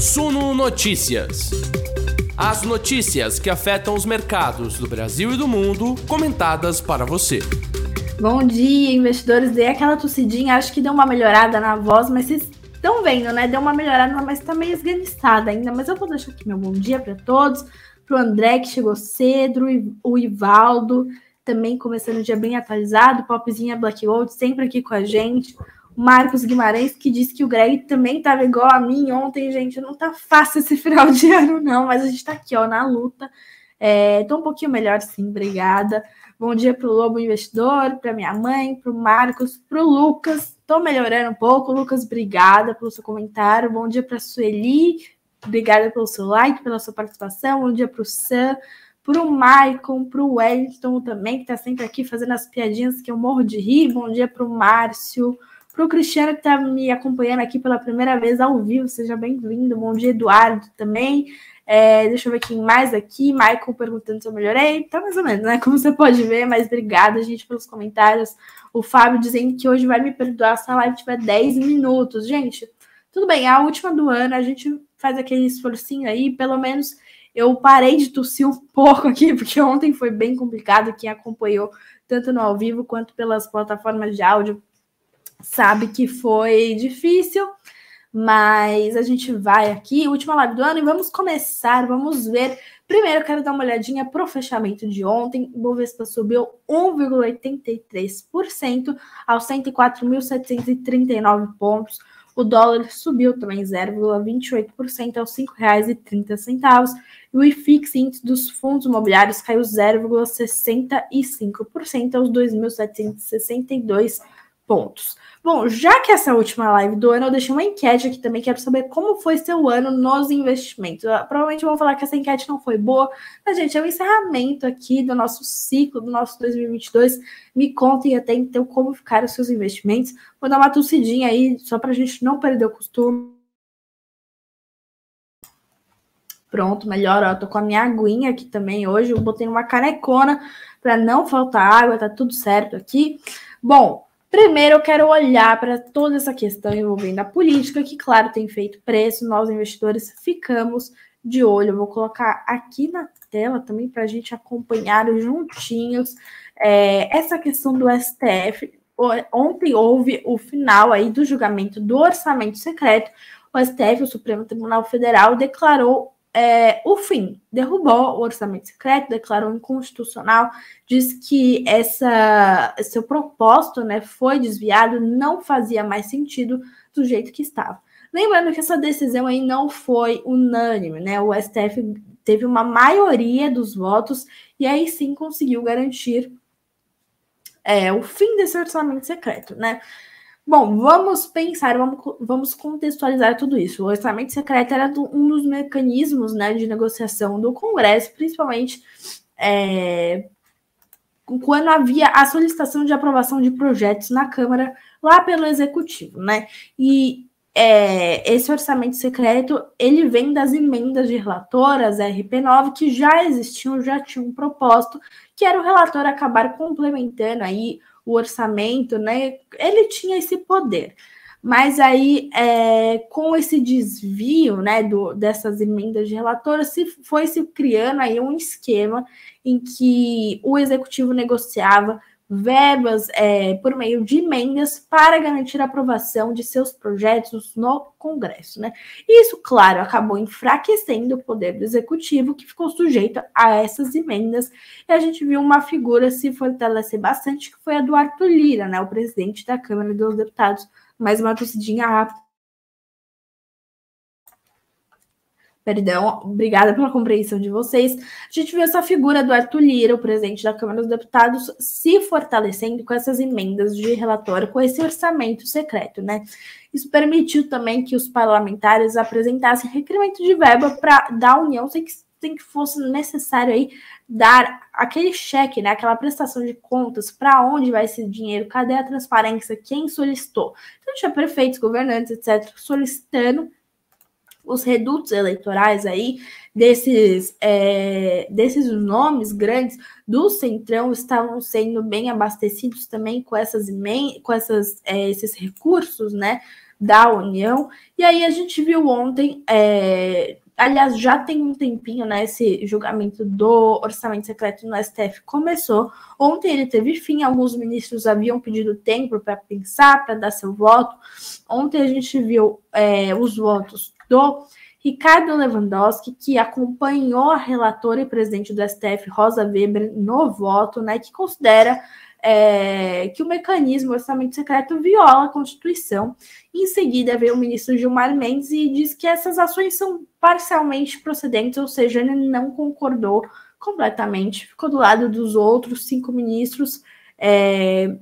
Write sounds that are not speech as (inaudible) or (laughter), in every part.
Suno Notícias. As notícias que afetam os mercados do Brasil e do mundo, comentadas para você. Bom dia, investidores. Dei aquela tossidinha, acho que deu uma melhorada na voz, mas vocês estão vendo, né? Deu uma melhorada, mas tá meio esganiçada ainda. Mas eu vou deixar aqui meu bom dia para todos. Pro André, que chegou cedo, o Ivaldo, também começando o dia bem atualizado. Popzinha Black Gold, sempre aqui com a gente. Marcos Guimarães, que disse que o Greg também estava igual a mim ontem, gente. Não tá fácil esse final de (laughs) ano, não, mas a gente está aqui, ó, na luta. É, tô um pouquinho melhor, sim, obrigada. Bom dia para o Lobo Investidor, para minha mãe, para o Marcos, para o Lucas. Tô melhorando um pouco. Lucas, obrigada pelo seu comentário. Bom dia para a Sueli, obrigada pelo seu like, pela sua participação. Bom dia para o Sam, para o Maicon, para o Wellington também, que está sempre aqui fazendo as piadinhas que eu morro de rir. Bom dia para o Márcio. Para o Cristiano que está me acompanhando aqui pela primeira vez ao vivo, seja bem-vindo. Bom dia, Eduardo, também. É, deixa eu ver quem mais aqui. Michael perguntando se eu melhorei. Tá mais ou menos, né? Como você pode ver, mas obrigada, gente, pelos comentários. O Fábio dizendo que hoje vai me perdoar se a live tiver 10 minutos. Gente, tudo bem, é a última do ano, a gente faz aquele esforcinho aí, pelo menos eu parei de tossir um (laughs) pouco aqui, porque ontem foi bem complicado. Quem acompanhou tanto no ao vivo quanto pelas plataformas de áudio sabe que foi difícil, mas a gente vai aqui, última live do ano, e vamos começar, vamos ver. Primeiro, quero dar uma olhadinha para o fechamento de ontem. O Bovespa subiu 1,83% aos 104.739 pontos. O dólar subiu também 0,28% aos R$ 5,30. E o IFIX, índice dos fundos imobiliários, caiu 0,65% aos 2.762 pontos. Bom, já que essa última live do ano, eu deixei uma enquete aqui também. Quero saber como foi seu ano nos investimentos. Eu, provavelmente vão falar que essa enquete não foi boa, mas, gente, é o encerramento aqui do nosso ciclo, do nosso 2022. Me contem até então como ficaram os seus investimentos. Vou dar uma tossidinha aí, só para a gente não perder o costume. Pronto, melhor. Ó, tô com a minha aguinha aqui também hoje. Eu botei uma canecona para não faltar água, tá tudo certo aqui. Bom, Primeiro, eu quero olhar para toda essa questão envolvendo a política, que, claro, tem feito preço, nós investidores ficamos de olho. Eu vou colocar aqui na tela também para a gente acompanhar juntinhos é, essa questão do STF. Ontem houve o final aí do julgamento do orçamento secreto. O STF, o Supremo Tribunal Federal, declarou é, o fim, derrubou o orçamento secreto, declarou inconstitucional, diz que essa, seu propósito né, foi desviado, não fazia mais sentido do jeito que estava. Lembrando que essa decisão aí não foi unânime, né? O STF teve uma maioria dos votos e aí sim conseguiu garantir é, o fim desse orçamento secreto, né? Bom, vamos pensar, vamos, vamos contextualizar tudo isso. O orçamento secreto era do, um dos mecanismos né, de negociação do Congresso, principalmente é, quando havia a solicitação de aprovação de projetos na Câmara lá pelo Executivo, né? E é, esse orçamento secreto ele vem das emendas de relatoras RP9 que já existiam, já tinham propósito, que era o relator acabar complementando aí o orçamento, né? Ele tinha esse poder. Mas aí, é, com esse desvio né, do, dessas emendas de relatora, se foi se criando aí um esquema em que o executivo negociava verbas é, por meio de emendas para garantir a aprovação de seus projetos no Congresso. Né? Isso, claro, acabou enfraquecendo o poder do executivo, que ficou sujeito a essas emendas, e a gente viu uma figura se fortalecer bastante, que foi a do Arthur Lira, né, o presidente da Câmara dos Deputados. Mais uma tossidinha rápida Perdão, obrigada pela compreensão de vocês. A gente viu essa figura do Arthur Lira, o presidente da Câmara dos Deputados, se fortalecendo com essas emendas de relatório, com esse orçamento secreto, né? Isso permitiu também que os parlamentares apresentassem requerimento de verba para da União sem que, sem que fosse necessário aí dar aquele cheque, né? Aquela prestação de contas, para onde vai esse dinheiro, cadê a transparência, quem solicitou. Então tinha prefeitos, governantes, etc., solicitando os redutos eleitorais aí desses, é, desses nomes grandes do Centrão estavam sendo bem abastecidos também com essas com essas, é, esses recursos, né? da União. E aí a gente viu ontem, é, aliás, já tem um tempinho, né? Esse julgamento do orçamento secreto no STF começou. Ontem ele teve fim, alguns ministros haviam pedido tempo para pensar, para dar seu voto. Ontem a gente viu é, os votos do Ricardo Lewandowski, que acompanhou a relatora e presidente do STF, Rosa Weber, no voto, né, que considera é, que o mecanismo orçamento secreto viola a Constituição. Em seguida, veio o ministro Gilmar Mendes e diz que essas ações são parcialmente procedentes, ou seja, ele não concordou completamente, ficou do lado dos outros cinco ministros é,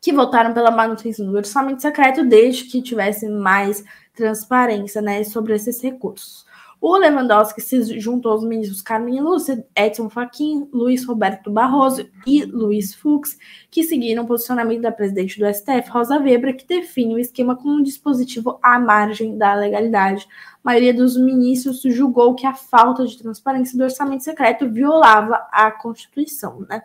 que votaram pela manutenção do orçamento secreto, desde que tivesse mais transparência né, sobre esses recursos. O Lewandowski se juntou aos ministros Carmen Lúcia, Edson Fachin, Luiz Roberto Barroso e Luiz Fux, que seguiram o posicionamento da presidente do STF, Rosa Weber, que define o esquema como um dispositivo à margem da legalidade. A maioria dos ministros julgou que a falta de transparência do orçamento secreto violava a Constituição. Né?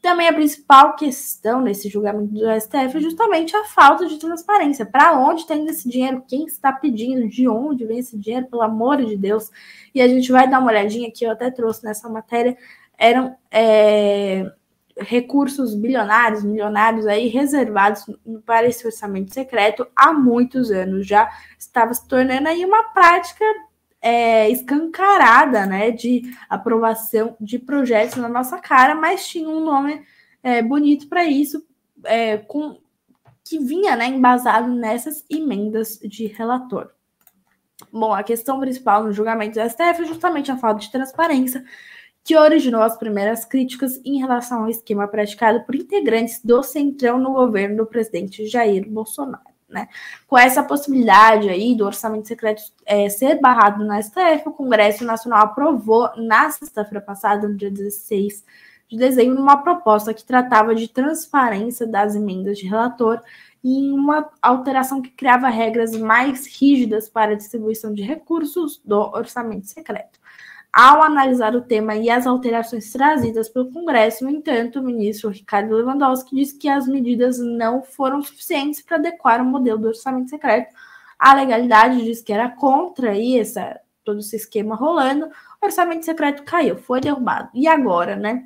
Também a principal questão nesse julgamento do STF é justamente a falta de transparência. Para onde está indo esse dinheiro? Quem está pedindo? De onde vem esse dinheiro? Pelo amor de Deus. E a gente vai dar uma olhadinha que eu até trouxe nessa matéria. Eram é, recursos bilionários, milionários aí reservados para esse orçamento secreto há muitos anos. Já estava se tornando aí uma prática é, escancarada, né, de aprovação de projetos na nossa cara, mas tinha um nome é, bonito para isso, é, com que vinha, né, embasado nessas emendas de relator. Bom, a questão principal no julgamento do STF é justamente a falta de transparência que originou as primeiras críticas em relação ao esquema praticado por integrantes do Centrão no governo do presidente Jair Bolsonaro. Né? Com essa possibilidade aí do orçamento secreto é, ser barrado na STF, o Congresso Nacional aprovou na sexta-feira passada, no dia 16 de dezembro, uma proposta que tratava de transparência das emendas de relator e uma alteração que criava regras mais rígidas para a distribuição de recursos do orçamento secreto. Ao analisar o tema e as alterações trazidas pelo Congresso, no entanto, o ministro Ricardo Lewandowski disse que as medidas não foram suficientes para adequar o modelo do orçamento secreto à legalidade, diz que era contra aí essa, todo esse esquema rolando. O orçamento secreto caiu, foi derrubado. E agora, né?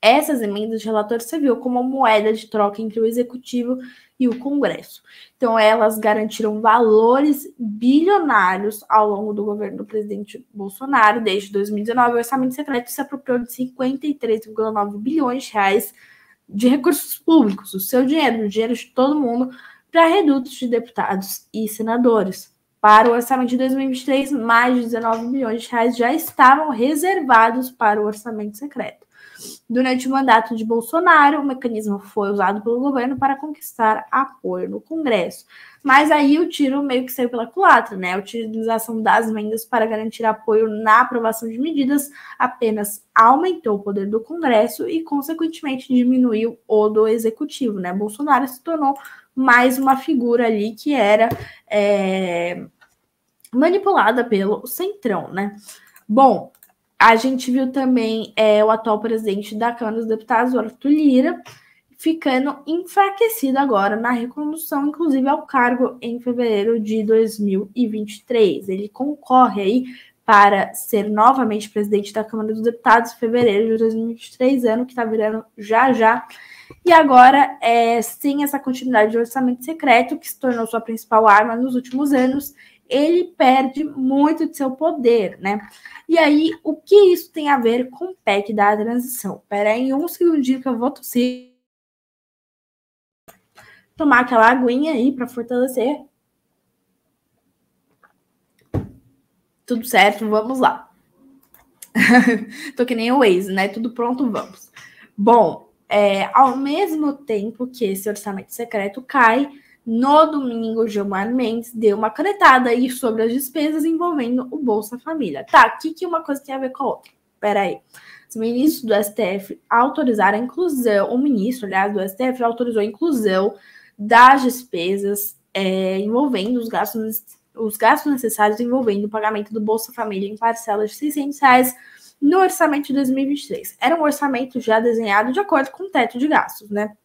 Essas emendas de relator serviu como moeda de troca entre o executivo e o Congresso. Então, elas garantiram valores bilionários ao longo do governo do presidente Bolsonaro. Desde 2019, o orçamento secreto se apropriou de 53,9 bilhões de reais de recursos públicos, o seu dinheiro, o dinheiro de todo mundo, para redutos de deputados e senadores. Para o orçamento de 2023, mais de 19 bilhões de reais já estavam reservados para o orçamento secreto. Durante o mandato de Bolsonaro, o mecanismo foi usado pelo governo para conquistar apoio no Congresso. Mas aí o tiro meio que saiu pela culatra, né? A utilização das emendas para garantir apoio na aprovação de medidas apenas aumentou o poder do Congresso e, consequentemente, diminuiu o do Executivo, né? Bolsonaro se tornou mais uma figura ali que era é, manipulada pelo Centrão, né? Bom, a gente viu também é, o atual presidente da Câmara dos Deputados, Arthur Lira, ficando enfraquecido agora na recondução, inclusive ao cargo em fevereiro de 2023. Ele concorre aí para ser novamente presidente da Câmara dos Deputados em fevereiro de 2023, ano que está virando já já. E agora, é, sem essa continuidade de orçamento secreto, que se tornou sua principal arma nos últimos anos, ele perde muito de seu poder, né? E aí, o que isso tem a ver com o PEC da transição? Pera aí, um segundinho que eu vou tossir. Tomar aquela aguinha aí para fortalecer. Tudo certo, vamos lá. (laughs) Tô que nem o Waze, né? Tudo pronto, vamos. Bom, é, ao mesmo tempo que esse orçamento secreto cai, no domingo, Gilmar Mendes deu uma canetada aí sobre as despesas envolvendo o Bolsa Família. Tá, o que, que uma coisa tem a ver com a outra? Pera aí. Os ministros do STF autorizaram a inclusão, o ministro, aliás, do STF autorizou a inclusão das despesas é, envolvendo os gastos, os gastos necessários envolvendo o pagamento do Bolsa Família em parcelas de 600 reais no orçamento de 2023. Era um orçamento já desenhado de acordo com o teto de gastos, né?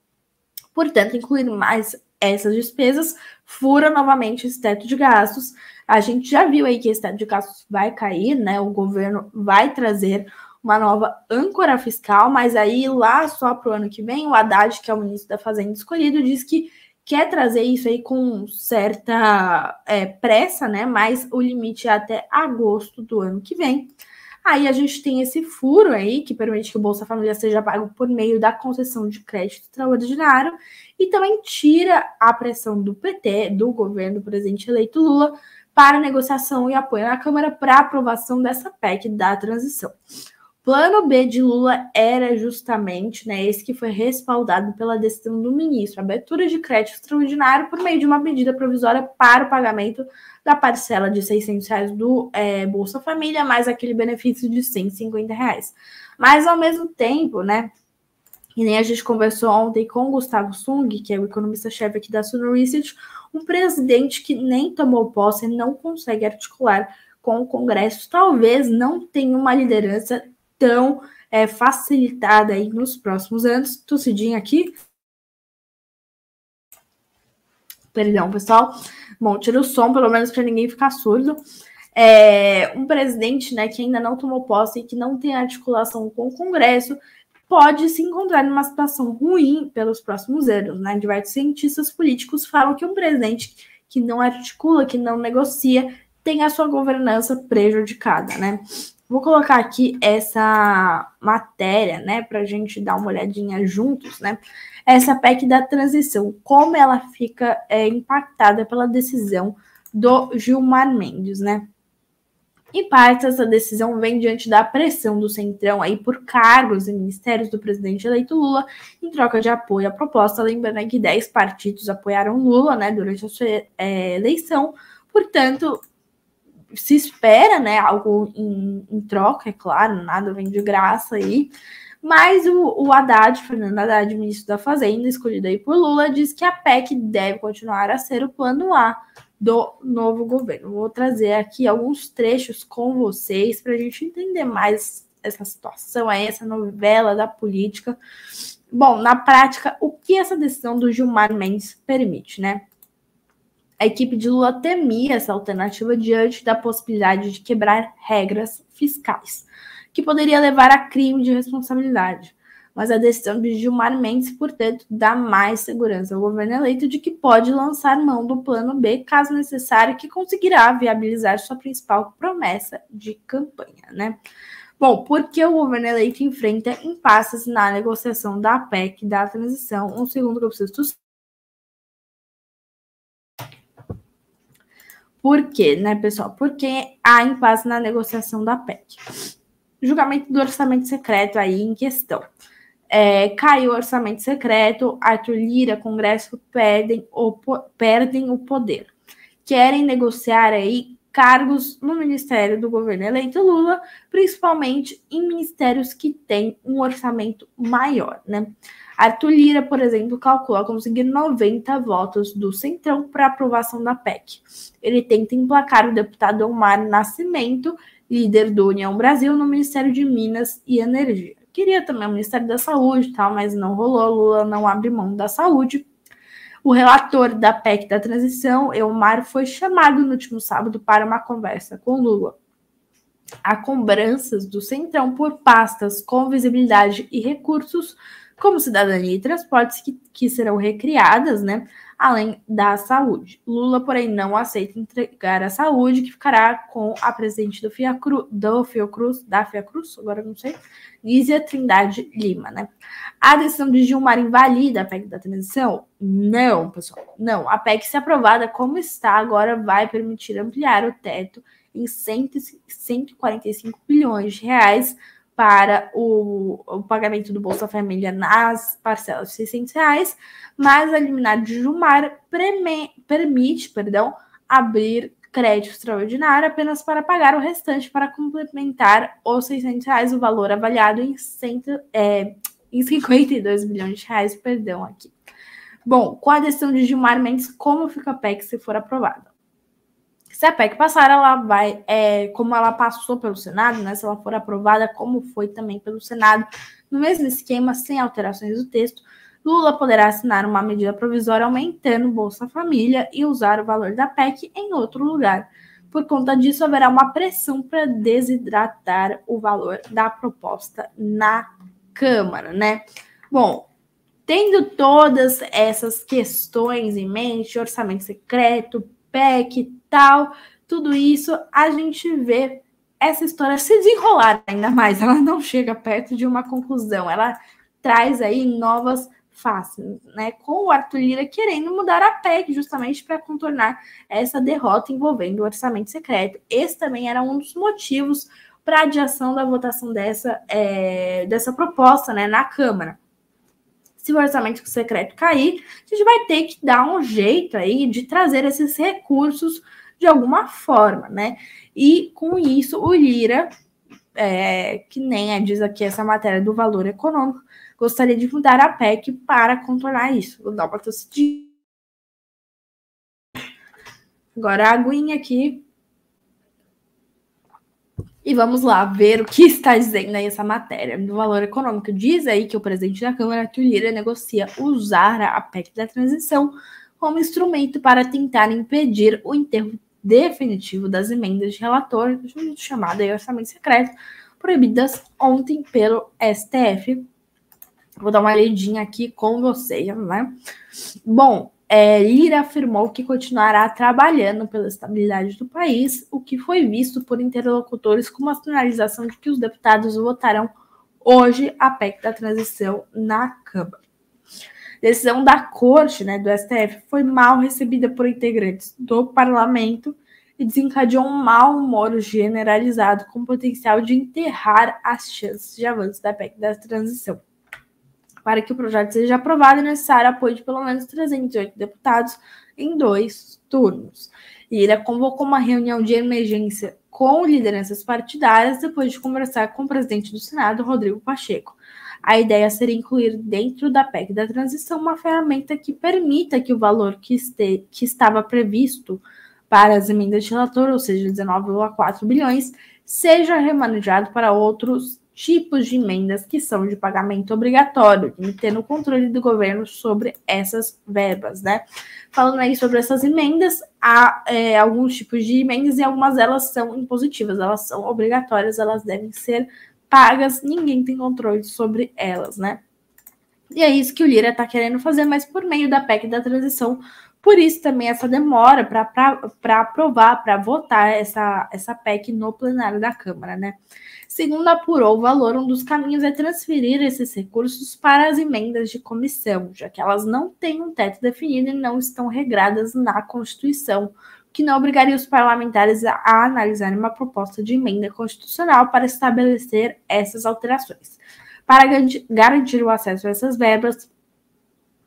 Portanto, incluir mais essas despesas, fura novamente esse teto de gastos. A gente já viu aí que esse teto de gastos vai cair, né? O governo vai trazer uma nova âncora fiscal, mas aí lá só para o ano que vem, o Haddad, que é o ministro da Fazenda escolhido, diz que quer trazer isso aí com certa é, pressa, né? Mas o limite é até agosto do ano que vem. Aí a gente tem esse furo aí que permite que o Bolsa Família seja pago por meio da concessão de crédito extraordinário e também tira a pressão do PT, do governo presidente eleito Lula, para negociação e apoio na Câmara para aprovação dessa PEC da transição. Plano B de Lula era justamente né, esse que foi respaldado pela decisão do ministro, abertura de crédito extraordinário por meio de uma medida provisória para o pagamento da parcela de 600 reais do é, Bolsa Família, mais aquele benefício de 150 reais. Mas, ao mesmo tempo, né, e nem a gente conversou ontem com o Gustavo Sung, que é o economista-chefe aqui da Suno Research, um presidente que nem tomou posse, não consegue articular com o Congresso, talvez não tenha uma liderança tão é, facilitada aí nos próximos anos. Tossidinha aqui. Perdão, pessoal. Bom, tira o som, pelo menos para ninguém ficar surdo. É, um presidente né, que ainda não tomou posse e que não tem articulação com o Congresso pode se encontrar numa situação ruim pelos próximos anos. Né? Diversos cientistas políticos falam que um presidente que não articula, que não negocia, tem a sua governança prejudicada. Né? Vou colocar aqui essa matéria, né, para a gente dar uma olhadinha juntos, né? Essa PEC da transição, como ela fica é, impactada pela decisão do Gilmar Mendes, né? Em parte, essa decisão vem diante da pressão do Centrão aí por cargos e ministérios do presidente eleito Lula em troca de apoio à proposta. Lembrando que 10 partidos apoiaram Lula né, durante a sua é, eleição, portanto, se espera, né, algo em, em, troca, é claro, nada vem de graça aí. Mas o, o Haddad, Fernando Haddad, ministro da Fazenda, escolhido aí por Lula, diz que a PEC deve continuar a ser o plano A do novo governo. Vou trazer aqui alguns trechos com vocês para a gente entender mais essa situação, essa novela da política. Bom, na prática, o que essa decisão do Gilmar Mendes permite, né? A equipe de Lula temia essa alternativa diante da possibilidade de quebrar regras fiscais, que poderia levar a crime de responsabilidade. Mas a decisão de Gilmar Mendes, portanto, dá mais segurança ao governo eleito de que pode lançar mão do plano B, caso necessário, que conseguirá viabilizar sua principal promessa de campanha, né? Bom, porque o governo eleito enfrenta impasses na negociação da PEC da transição. Um segundo que eu preciso Por quê, né, pessoal? Porque há impasse na negociação da PEC. Julgamento do orçamento secreto aí em questão. É, caiu o orçamento secreto, Arthur Lira, Congresso perdem o, perdem o poder. Querem negociar aí cargos no Ministério do governo eleito Lula, principalmente em ministérios que têm um orçamento maior, né? Arthur Lira, por exemplo, calcula conseguir 90 votos do Centrão para aprovação da PEC. Ele tenta emplacar o deputado Omar Nascimento, líder do União Brasil, no Ministério de Minas e Energia. Queria também o Ministério da Saúde, tal, mas não rolou. Lula não abre mão da saúde. O relator da PEC da transição, Elmar, foi chamado no último sábado para uma conversa com Lula. Há cobranças do Centrão por pastas com visibilidade e recursos como cidadania e transportes, que, que serão recriadas, né? Além da saúde. Lula, porém, não aceita entregar a saúde, que ficará com a presidente do, Fiacru, do Fiocruz, da Fiacruz, agora não sei, Lízia Trindade Lima, né? A decisão de Gilmar invalida a PEC da transição? Não, pessoal, não. A PEC, se aprovada como está, agora vai permitir ampliar o teto em 145 bilhões de reais para o, o, pagamento do Bolsa Família nas parcelas de 600 reais, mas a liminar de Jumar preme, permite perdão, abrir crédito extraordinário apenas para pagar o restante para complementar os 600 reais, o valor avaliado em, cento, é, em 52 milhões de reais, perdão, aqui. Bom, com a decisão de Gilmar Mendes, como fica a PEC se for aprovada? Se a PEC passar, ela vai, é, como ela passou pelo Senado, né? Se ela for aprovada, como foi também pelo Senado, no mesmo esquema, sem alterações do texto, Lula poderá assinar uma medida provisória aumentando Bolsa Família e usar o valor da PEC em outro lugar. Por conta disso, haverá uma pressão para desidratar o valor da proposta na Câmara, né? Bom, tendo todas essas questões em mente, orçamento secreto, PEC tudo isso, a gente vê essa história se desenrolar ainda mais. Ela não chega perto de uma conclusão, ela traz aí novas faces, né? Com o Arthur Lira querendo mudar a PEC justamente para contornar essa derrota envolvendo o orçamento secreto. Esse também era um dos motivos para adiação da votação dessa, é, dessa proposta né, na Câmara. Se o orçamento secreto cair, a gente vai ter que dar um jeito aí de trazer esses recursos de alguma forma, né? E com isso, o Lira, é, que nem é, diz aqui essa matéria do valor econômico, gostaria de mudar a PEC para contornar isso. Vou dar uma tossidinha. Agora a aguinha aqui e vamos lá ver o que está dizendo aí essa matéria do valor econômico. Diz aí que o presidente da Câmara, Arthur Lira, negocia usar a PEC da transição como instrumento para tentar impedir o enterro definitivo das emendas de relator, chamada orçamento secreto, proibidas ontem pelo STF. Vou dar uma olhadinha aqui com vocês, né? Bom, é, Lira afirmou que continuará trabalhando pela estabilidade do país, o que foi visto por interlocutores como a sinalização de que os deputados votarão hoje a PEC da transição na Câmara. Decisão da Corte, né, do STF, foi mal recebida por integrantes do parlamento e desencadeou um mau humor generalizado com potencial de enterrar as chances de avanço da PEC da transição. Para que o projeto seja aprovado, é necessário apoio de pelo menos 308 deputados em dois turnos. E ele convocou uma reunião de emergência com lideranças partidárias depois de conversar com o presidente do Senado, Rodrigo Pacheco. A ideia seria incluir dentro da PEC da transição uma ferramenta que permita que o valor que, este, que estava previsto para as emendas de relator, ou seja, 19,4 bilhões, seja remanejado para outros tipos de emendas que são de pagamento obrigatório, limitando o controle do governo sobre essas verbas, né? Falando aí sobre essas emendas, há é, alguns tipos de emendas e algumas delas são impositivas, elas são obrigatórias, elas devem ser pagas, ninguém tem controle sobre elas, né? E é isso que o Lira está querendo fazer, mas por meio da PEC da transição, por isso também essa demora para aprovar, para votar essa, essa PEC no plenário da Câmara, né? Segundo apurou o valor, um dos caminhos é transferir esses recursos para as emendas de comissão, já que elas não têm um teto definido e não estão regradas na Constituição, que não obrigaria os parlamentares a, a analisar uma proposta de emenda constitucional para estabelecer essas alterações. Para garantir o acesso a essas verbas,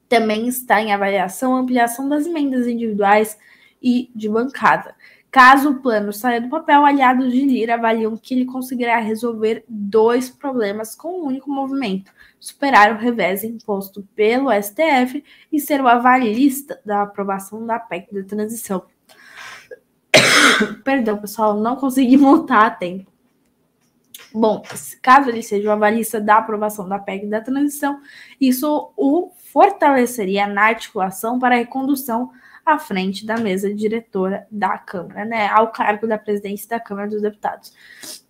também está em avaliação a ampliação das emendas individuais e de bancada. Caso o plano saia do papel, aliados de Lira avaliam que ele conseguirá resolver dois problemas com um único movimento: superar o revés imposto pelo STF e ser o avalista da aprovação da PEC da transição. (coughs) Perdão, pessoal, não consegui (laughs) montar a tempo. Bom, caso ele seja o avalista da aprovação da PEC da transição, isso o fortaleceria na articulação para a recondução à frente da mesa diretora da Câmara, né, ao cargo da presidência da Câmara dos Deputados.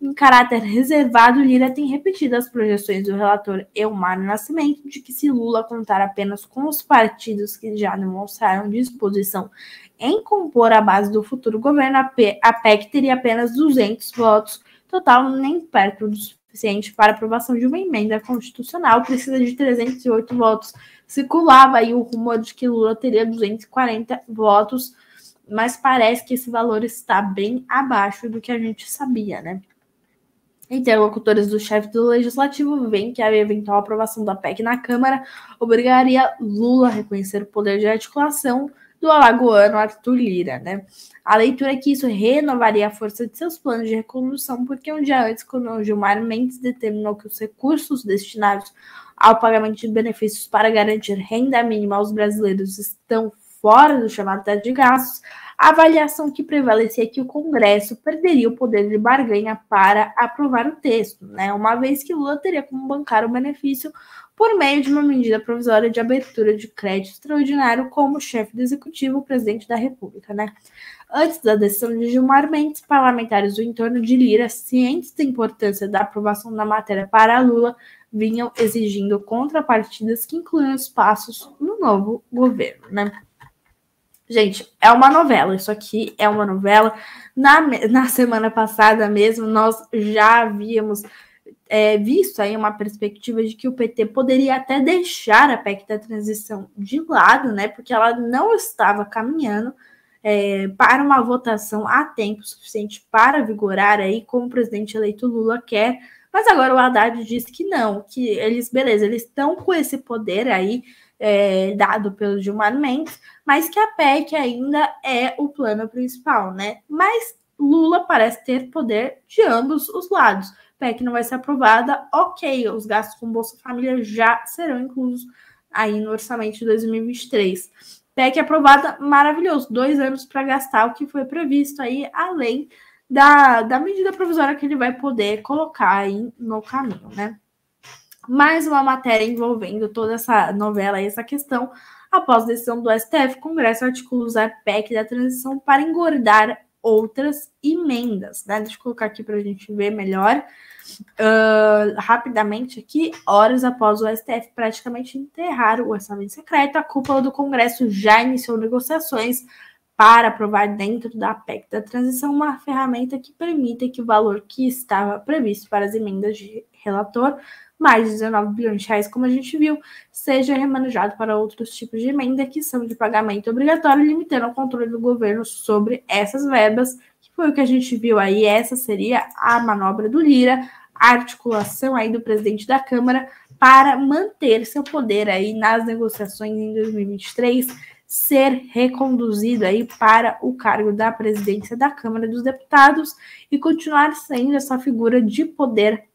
Em caráter reservado, Lira tem repetido as projeções do relator Elmar Nascimento de que se Lula contar apenas com os partidos que já demonstraram disposição em compor a base do futuro governo, a PEC teria apenas 200 votos, total nem perto do suficiente para aprovação de uma emenda constitucional, precisa de 308 votos circulava aí o rumor de que Lula teria 240 votos, mas parece que esse valor está bem abaixo do que a gente sabia, né? Interlocutores do chefe do legislativo veem que a eventual aprovação da PEC na Câmara obrigaria Lula a reconhecer o poder de articulação do alagoano Arthur Lira, né? A leitura é que isso renovaria a força de seus planos de recondução, porque um dia antes, quando Gilmar Mendes determinou que os recursos destinados ao pagamento de benefícios para garantir renda mínima aos brasileiros estão fora do chamado teto de gastos, a avaliação que prevalecia é que o Congresso perderia o poder de barganha para aprovar o texto, né? Uma vez que Lula teria como bancar o benefício por meio de uma medida provisória de abertura de crédito extraordinário como chefe do executivo, presidente da República, né? Antes da decisão de Gilmar Mendes, parlamentares do entorno de Lira, cientes da importância da aprovação da matéria para Lula, vinham exigindo contrapartidas que incluíam espaços no novo governo, né? Gente, é uma novela. Isso aqui é uma novela. Na, na semana passada mesmo, nós já havíamos é, visto aí uma perspectiva de que o PT poderia até deixar a PEC da transição de lado, né? Porque ela não estava caminhando é, para uma votação a tempo suficiente para vigorar aí, como o presidente eleito Lula quer. Mas agora o Haddad disse que não, que eles, beleza, eles estão com esse poder aí é, dado pelo Gilmar Mendes, mas que a PEC ainda é o plano principal, né? Mas Lula parece ter poder de ambos os lados. PEC não vai ser aprovada, ok, os gastos com Bolsa Família já serão inclusos aí no orçamento de 2023. PEC aprovada, maravilhoso, dois anos para gastar o que foi previsto aí, além da, da medida provisória que ele vai poder colocar aí no caminho, né? mais uma matéria envolvendo toda essa novela e essa questão. Após decisão do STF, Congresso articula usar PEC da transição para engordar outras emendas. Né? Deixa eu colocar aqui para a gente ver melhor. Uh, rapidamente aqui, horas após o STF praticamente enterrar o orçamento secreto, a cúpula do Congresso já iniciou negociações para aprovar dentro da PEC da transição uma ferramenta que permita que o valor que estava previsto para as emendas de relator mais de 19 bilhões de reais, como a gente viu, seja remanejado para outros tipos de emenda que são de pagamento obrigatório, limitando o controle do governo sobre essas verbas, que foi o que a gente viu aí. Essa seria a manobra do Lira, a articulação aí do presidente da Câmara para manter seu poder aí nas negociações em 2023, ser reconduzido aí para o cargo da presidência da Câmara dos Deputados e continuar sendo essa figura de poder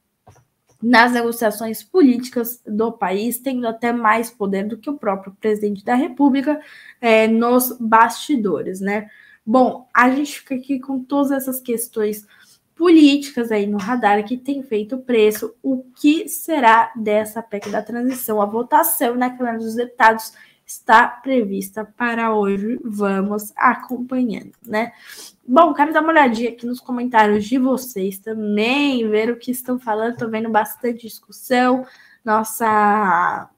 nas negociações políticas do país, tendo até mais poder do que o próprio presidente da República é, nos bastidores, né? Bom, a gente fica aqui com todas essas questões políticas aí no radar que tem feito preço. O que será dessa PEC da transição? A votação na Câmara dos Deputados está prevista para hoje. Vamos acompanhando, né? Bom, quero dar uma olhadinha aqui nos comentários de vocês também, ver o que estão falando. Estou vendo bastante discussão. Nossa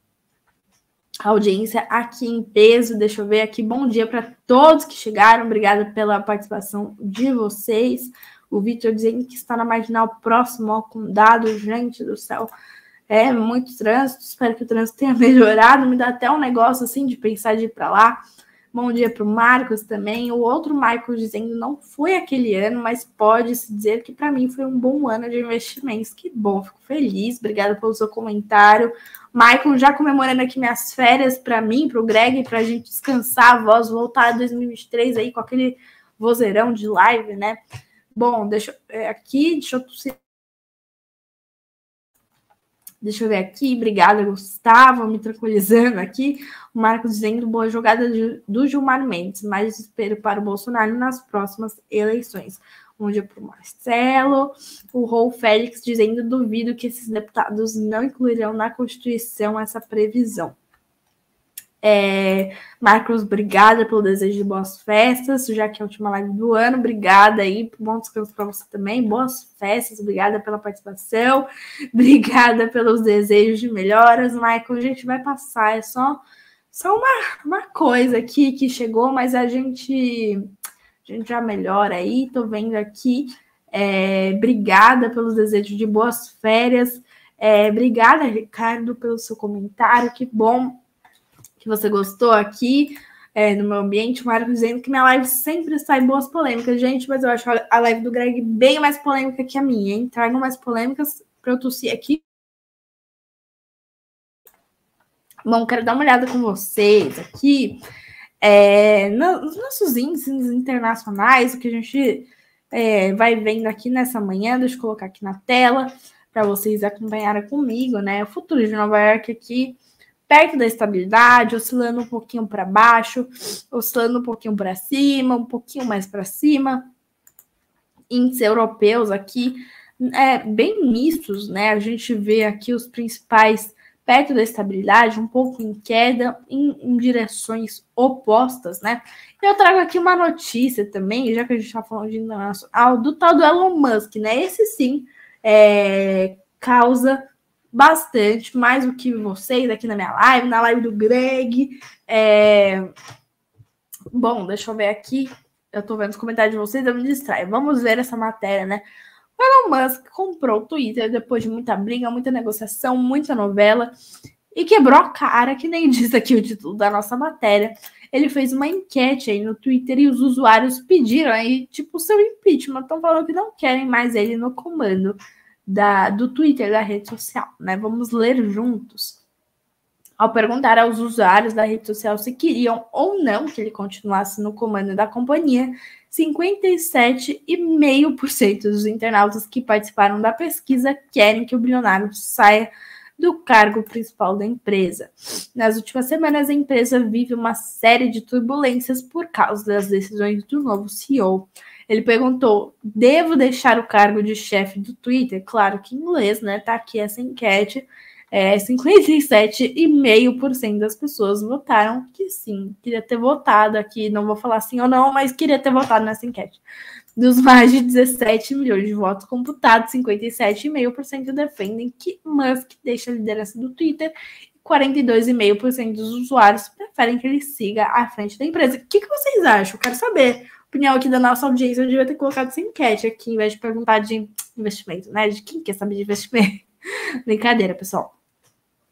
audiência aqui em peso. Deixa eu ver aqui. Bom dia para todos que chegaram. Obrigada pela participação de vocês. O Vitor dizendo que está na marginal próximo ao condado. Gente do céu, é muito trânsito. Espero que o trânsito tenha (laughs) melhorado. Me dá até um negócio assim de pensar de ir para lá. Bom dia para o Marcos também. O outro Marcos dizendo não foi aquele ano, mas pode-se dizer que para mim foi um bom ano de investimentos. Que bom, fico feliz. Obrigada pelo seu comentário. Michael já comemorando aqui minhas férias para mim, para o Greg, para a gente descansar a voz, voltar a 2023 aí com aquele vozeirão de live, né? Bom, deixa é, aqui, deixa eu Deixa eu ver aqui. Obrigada, Gustavo, me tranquilizando aqui. O Marcos dizendo boa jogada do Gilmar Mendes, mais espero para o Bolsonaro nas próximas eleições. Um dia para o Marcelo. O Rol Félix dizendo duvido que esses deputados não incluirão na Constituição essa previsão. É, Marcos, obrigada pelo desejo de boas festas, já que é a última live do ano. Obrigada aí, bom descanso para você também. Boas festas, obrigada pela participação, (laughs) obrigada pelos desejos de melhoras. Michael, a gente vai passar, é só, só uma, uma coisa aqui que chegou, mas a gente, a gente já melhora aí. Tô vendo aqui. É, obrigada pelos desejos de boas férias. É, obrigada, Ricardo, pelo seu comentário. Que bom que você gostou aqui é, no meu ambiente. O Marco dizendo que minha live sempre sai boas polêmicas, gente, mas eu acho a live do Greg bem mais polêmica que a minha, hein? Tragam mais polêmicas para eu tossir aqui. Bom, quero dar uma olhada com vocês aqui é, nos nossos índices internacionais, o que a gente é, vai vendo aqui nessa manhã. Deixa eu colocar aqui na tela para vocês acompanharem comigo, né? O futuro de Nova York aqui perto da estabilidade, oscilando um pouquinho para baixo, oscilando um pouquinho para cima, um pouquinho mais para cima. Índices europeus aqui é, bem mistos, né? A gente vê aqui os principais perto da estabilidade, um pouco em queda, em, em direções opostas, né? Eu trago aqui uma notícia também, já que a gente está falando de internacional, do tal do Elon Musk, né? Esse sim é, causa bastante, mais do que vocês aqui na minha live, na live do Greg. É... Bom, deixa eu ver aqui. Eu tô vendo os comentários de vocês, eu me distraio. Vamos ver essa matéria, né? O Elon Musk comprou o Twitter depois de muita briga, muita negociação, muita novela e quebrou a cara, que nem (laughs) diz aqui o título da nossa matéria. Ele fez uma enquete aí no Twitter e os usuários pediram aí, tipo, seu impeachment. Estão falando que não querem mais ele no comando da, do Twitter, da rede social, né? Vamos ler juntos. Ao perguntar aos usuários da rede social se queriam ou não que ele continuasse no comando da companhia, 57,5% dos internautas que participaram da pesquisa querem que o bilionário saia do cargo principal da empresa. Nas últimas semanas, a empresa vive uma série de turbulências por causa das decisões do novo CEO. Ele perguntou: devo deixar o cargo de chefe do Twitter? Claro que em inglês, né? Tá aqui essa enquete. É, 57,5% das pessoas votaram que sim. Queria ter votado aqui, não vou falar sim ou não, mas queria ter votado nessa enquete. Dos mais de 17 milhões de votos computados, 57,5% defendem que Musk deixe a liderança do Twitter e 42,5% dos usuários preferem que ele siga à frente da empresa. O que, que vocês acham? Quero saber. Opinião aqui da nossa audiência, eu devia ter colocado essa enquete aqui, em vez de perguntar de investimento, né? De quem quer saber de investimento. (laughs) Brincadeira, pessoal.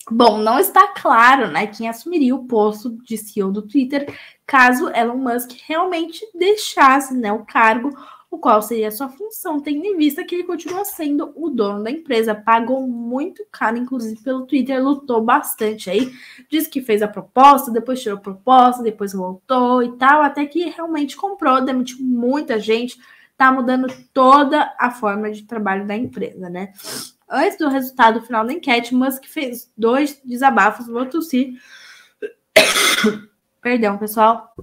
Bom, não está claro, né, quem assumiria o posto de CEO do Twitter caso Elon Musk realmente deixasse, né, o cargo, o qual seria a sua função, tendo em vista que ele continua sendo o dono da empresa, pagou muito caro, inclusive pelo Twitter, lutou bastante aí, disse que fez a proposta, depois tirou a proposta, depois voltou e tal, até que realmente comprou, demitiu muita gente, tá mudando toda a forma de trabalho da empresa, né? Antes do resultado final da enquete, Musk fez dois desabafos. Vou tossir. (coughs) Perdão, pessoal.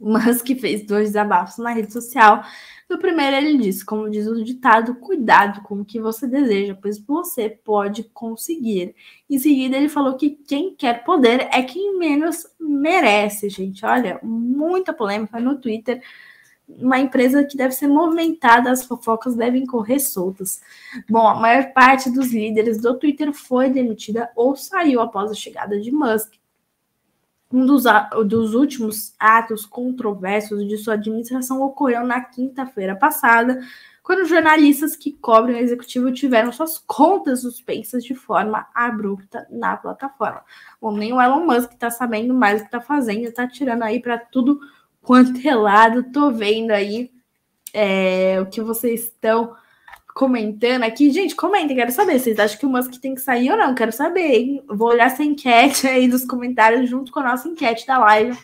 Musk fez dois desabafos na rede social. No primeiro, ele disse, como diz o ditado, cuidado com o que você deseja, pois você pode conseguir. Em seguida, ele falou que quem quer poder é quem menos merece, gente. Olha, muita polêmica no Twitter uma empresa que deve ser movimentada, as fofocas devem correr soltas. Bom, a maior parte dos líderes do Twitter foi demitida ou saiu após a chegada de Musk. Um dos, dos últimos atos controversos de sua administração ocorreu na quinta-feira passada, quando jornalistas que cobrem o executivo tiveram suas contas suspensas de forma abrupta na plataforma. Bom, nem o Elon Musk está sabendo mais o que está fazendo, está tirando aí para tudo quanto é lado. Tô vendo aí é, o que vocês estão comentando aqui. Gente, comentem, quero saber. Vocês acham que o Musk tem que sair ou não? Quero saber, hein? Vou olhar essa enquete aí nos comentários junto com a nossa enquete da live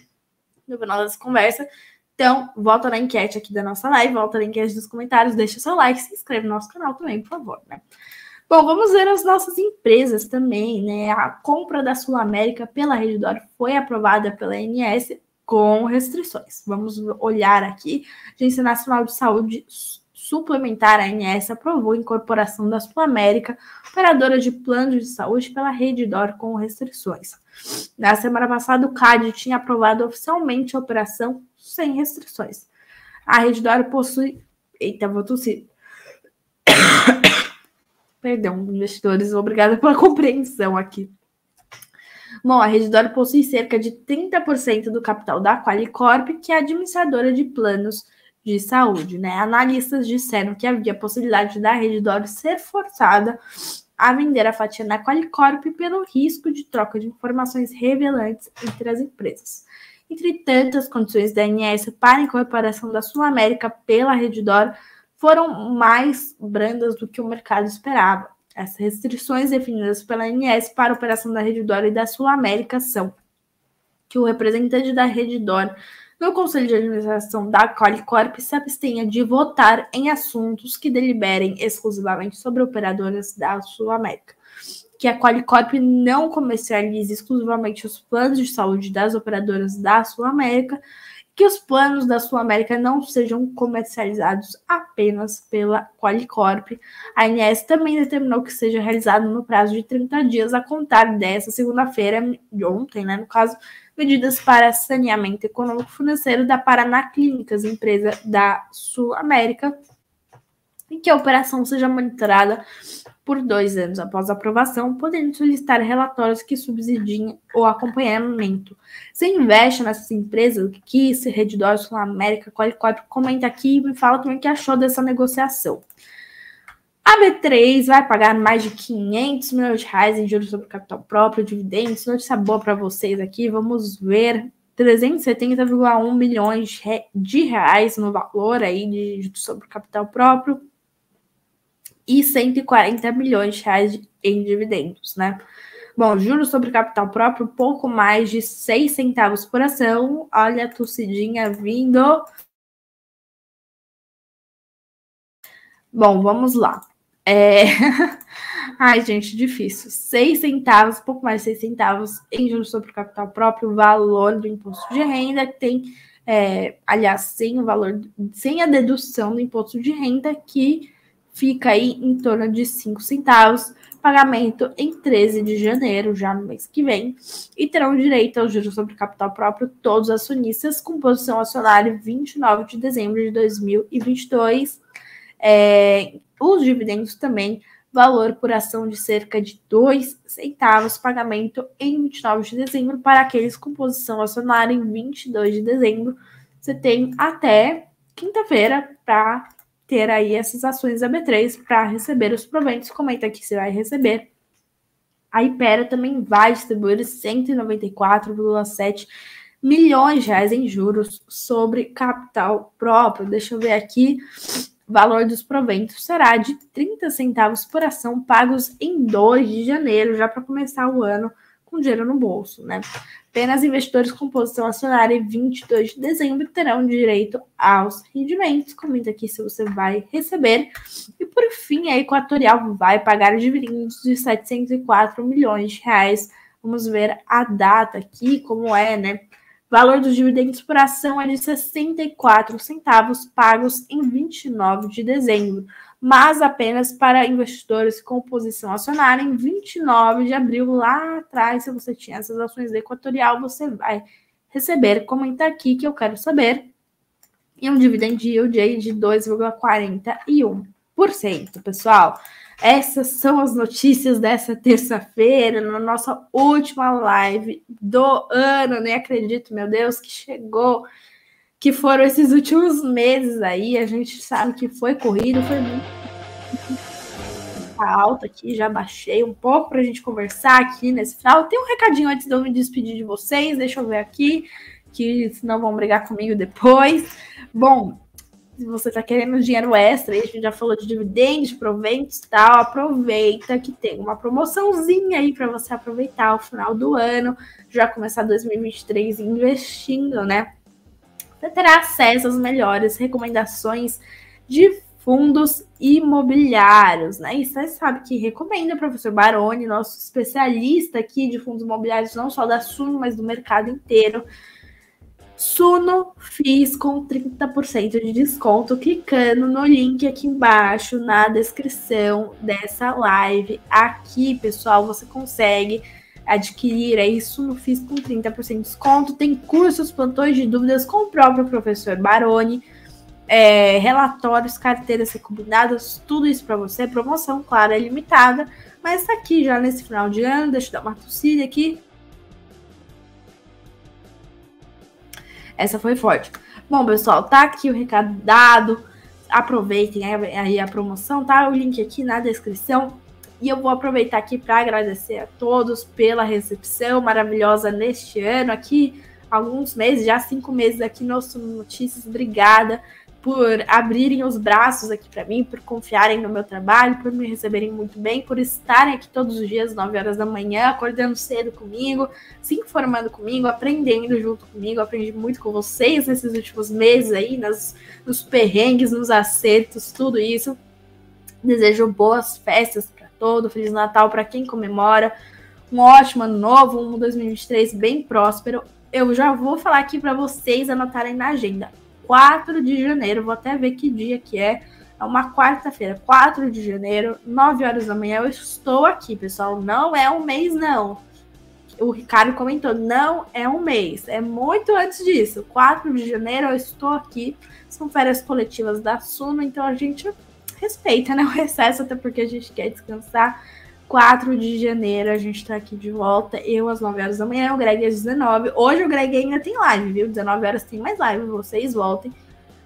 no final dessa conversa. Então, volta na enquete aqui da nossa live, volta na enquete dos comentários, deixa seu like, se inscreve no nosso canal também, por favor, né? Bom, vamos ver as nossas empresas também, né? A compra da Sul América pela Rede Dor foi aprovada pela ANS com restrições. Vamos olhar aqui. Agência Nacional de Saúde Suplementar, a ANS, aprovou a incorporação da Sul América, operadora de planos de saúde, pela rede DOR com restrições. Na semana passada, o CAD tinha aprovado oficialmente a operação sem restrições. A rede DOR possui. Eita, vou tossir. (coughs) Perdão, investidores, obrigada pela compreensão aqui. Bom, a Redditor possui cerca de 30% do capital da Qualicorp, que é administradora de planos de saúde. Né? Analistas disseram que havia possibilidade da Redditor ser forçada a vender a fatia na Qualicorp pelo risco de troca de informações revelantes entre as empresas. Entretanto, as condições da ANS para a incorporação da Sul América pela Redditor foram mais brandas do que o mercado esperava. As restrições definidas pela ANS para a operação da Rede e da Sul América são que o representante da Rede Dor no Conselho de Administração da Qualicorp se abstenha de votar em assuntos que deliberem exclusivamente sobre operadoras da Sul América. que a Qualicorp não comercialize exclusivamente os planos de saúde das operadoras da Sul América, que os planos da Sul América não sejam comercializados apenas pela Qualicorp. A ANS também determinou que seja realizado no prazo de 30 dias a contar dessa segunda-feira, de ontem, né, no caso, medidas para saneamento econômico financeiro da Paraná Clínicas, empresa da Sul América, e que a operação seja monitorada por dois anos após a aprovação, podendo solicitar relatórios que subsidiem o acompanhamento. Você investe nessas empresas que se Reddor, Sul América, Qualicorp, comenta aqui e me fala também o que achou dessa negociação. A B3 vai pagar mais de 500 milhões de reais em juros sobre capital próprio, dividendos. Notícia boa para vocês aqui. Vamos ver 370,1 milhões de reais no valor aí de juros sobre capital próprio e 140 milhões de reais em dividendos, né? Bom, juros sobre capital próprio, pouco mais de 6 centavos por ação. Olha a tossidinha vindo. Bom, vamos lá. É... (laughs) Ai, gente, difícil. 6 centavos, pouco mais de 6 centavos em juros sobre capital próprio, valor do imposto de renda, que tem, é, aliás, sem o valor, sem a dedução do imposto de renda, que fica aí em torno de 5 centavos, pagamento em 13 de janeiro, já no mês que vem, e terão direito aos juros sobre capital próprio todos os acionistas, com posição acionária 29 de dezembro de 2022. É, os dividendos também, valor por ação de cerca de 2 centavos, pagamento em 29 de dezembro para aqueles com posição acionária em 22 de dezembro. Você tem até quinta-feira para ter aí essas ações da B3 para receber os proventos. Comenta aqui se vai receber. A Ipera também vai distribuir 194,7 milhões de reais em juros sobre capital próprio. Deixa eu ver aqui. O valor dos proventos será de 30 centavos por ação pagos em 2 de janeiro, já para começar o ano com dinheiro no bolso, né? Apenas investidores com posição acionária em 22 de dezembro terão direito aos rendimentos. Comenta aqui se você vai receber. E por fim, a Equatorial vai pagar dividendos de 704 milhões de reais. Vamos ver a data aqui, como é, né? Valor dos dividendos por ação é de 64 centavos pagos em 29 de dezembro mas apenas para investidores com posição acionária em 29 de abril, lá atrás, se você tinha essas ações da Equatorial, você vai receber, comenta aqui que eu quero saber, e um dividend yield de 2,41%, pessoal. Essas são as notícias dessa terça-feira, na nossa última live do ano. Nem acredito, meu Deus, que chegou que foram esses últimos meses aí. A gente sabe que foi corrido, foi muito alta aqui, já baixei um pouco para a gente conversar aqui nesse final. Tem um recadinho antes de eu me despedir de vocês, deixa eu ver aqui, que senão vão brigar comigo depois. Bom, se você está querendo dinheiro extra, a gente já falou de dividendos, de proventos e tal, aproveita que tem uma promoçãozinha aí para você aproveitar o final do ano, já começar 2023 investindo, né? Você terá acesso às melhores recomendações de fundos imobiliários, né? E você sabe que recomenda o professor Baroni, nosso especialista aqui de fundos imobiliários, não só da Suno, mas do mercado inteiro. Suno fiz com 30% de desconto, clicando no link aqui embaixo na descrição dessa live. Aqui, pessoal, você consegue adquirir aí Suno Fiz com 30% de desconto. Tem cursos, plantões de dúvidas com o próprio professor Baroni é, relatórios, carteiras recomendadas, tudo isso para você. Promoção, claro, é limitada, mas tá aqui já nesse final de ano. Deixa eu dar uma tossida aqui. Essa foi forte. Bom, pessoal, tá aqui o recado dado. Aproveitem aí a promoção, tá? O link aqui na descrição. E eu vou aproveitar aqui para agradecer a todos pela recepção maravilhosa neste ano aqui, alguns meses, já cinco meses aqui no Notícias. Obrigada por abrirem os braços aqui para mim, por confiarem no meu trabalho, por me receberem muito bem, por estarem aqui todos os dias, 9 horas da manhã, acordando cedo comigo, se informando comigo, aprendendo junto comigo. aprendi muito com vocês nesses últimos meses aí, nas, nos perrengues, nos acertos, tudo isso. Desejo boas festas para todo. Feliz Natal para quem comemora. Um ótimo ano novo, um 2023 bem próspero. Eu já vou falar aqui para vocês anotarem na agenda. 4 de janeiro, vou até ver que dia que é. É uma quarta-feira, 4 de janeiro, 9 horas da manhã. Eu estou aqui, pessoal. Não é um mês, não. O Ricardo comentou, não é um mês, é muito antes disso. 4 de janeiro eu estou aqui. São férias coletivas da Suno, então a gente respeita né, o recesso, até porque a gente quer descansar. 4 de janeiro a gente tá aqui de volta. Eu às 9 horas da manhã, o Greg às 19. Hoje o Greg ainda tem live, viu? 19 horas tem mais live, vocês voltem.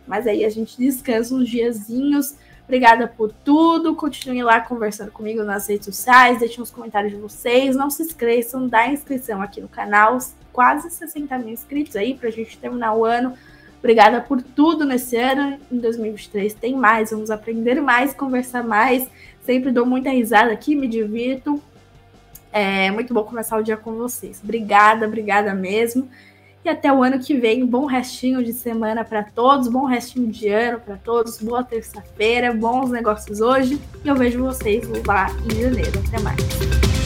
Mas aí a gente descansa uns diazinhos. Obrigada por tudo. Continuem lá conversando comigo nas redes sociais. Deixem os comentários de vocês. Não se esqueçam da inscrição aqui no canal. Quase 60 mil inscritos aí pra gente terminar o ano. Obrigada por tudo nesse ano. Em 2023 tem mais. Vamos aprender mais, conversar mais. Sempre dou muita risada aqui, me divirto. É muito bom começar o dia com vocês. Obrigada, obrigada mesmo. E até o ano que vem, bom restinho de semana para todos, bom restinho de ano para todos, boa terça-feira, bons negócios hoje. E eu vejo vocês lá em janeiro. Até mais.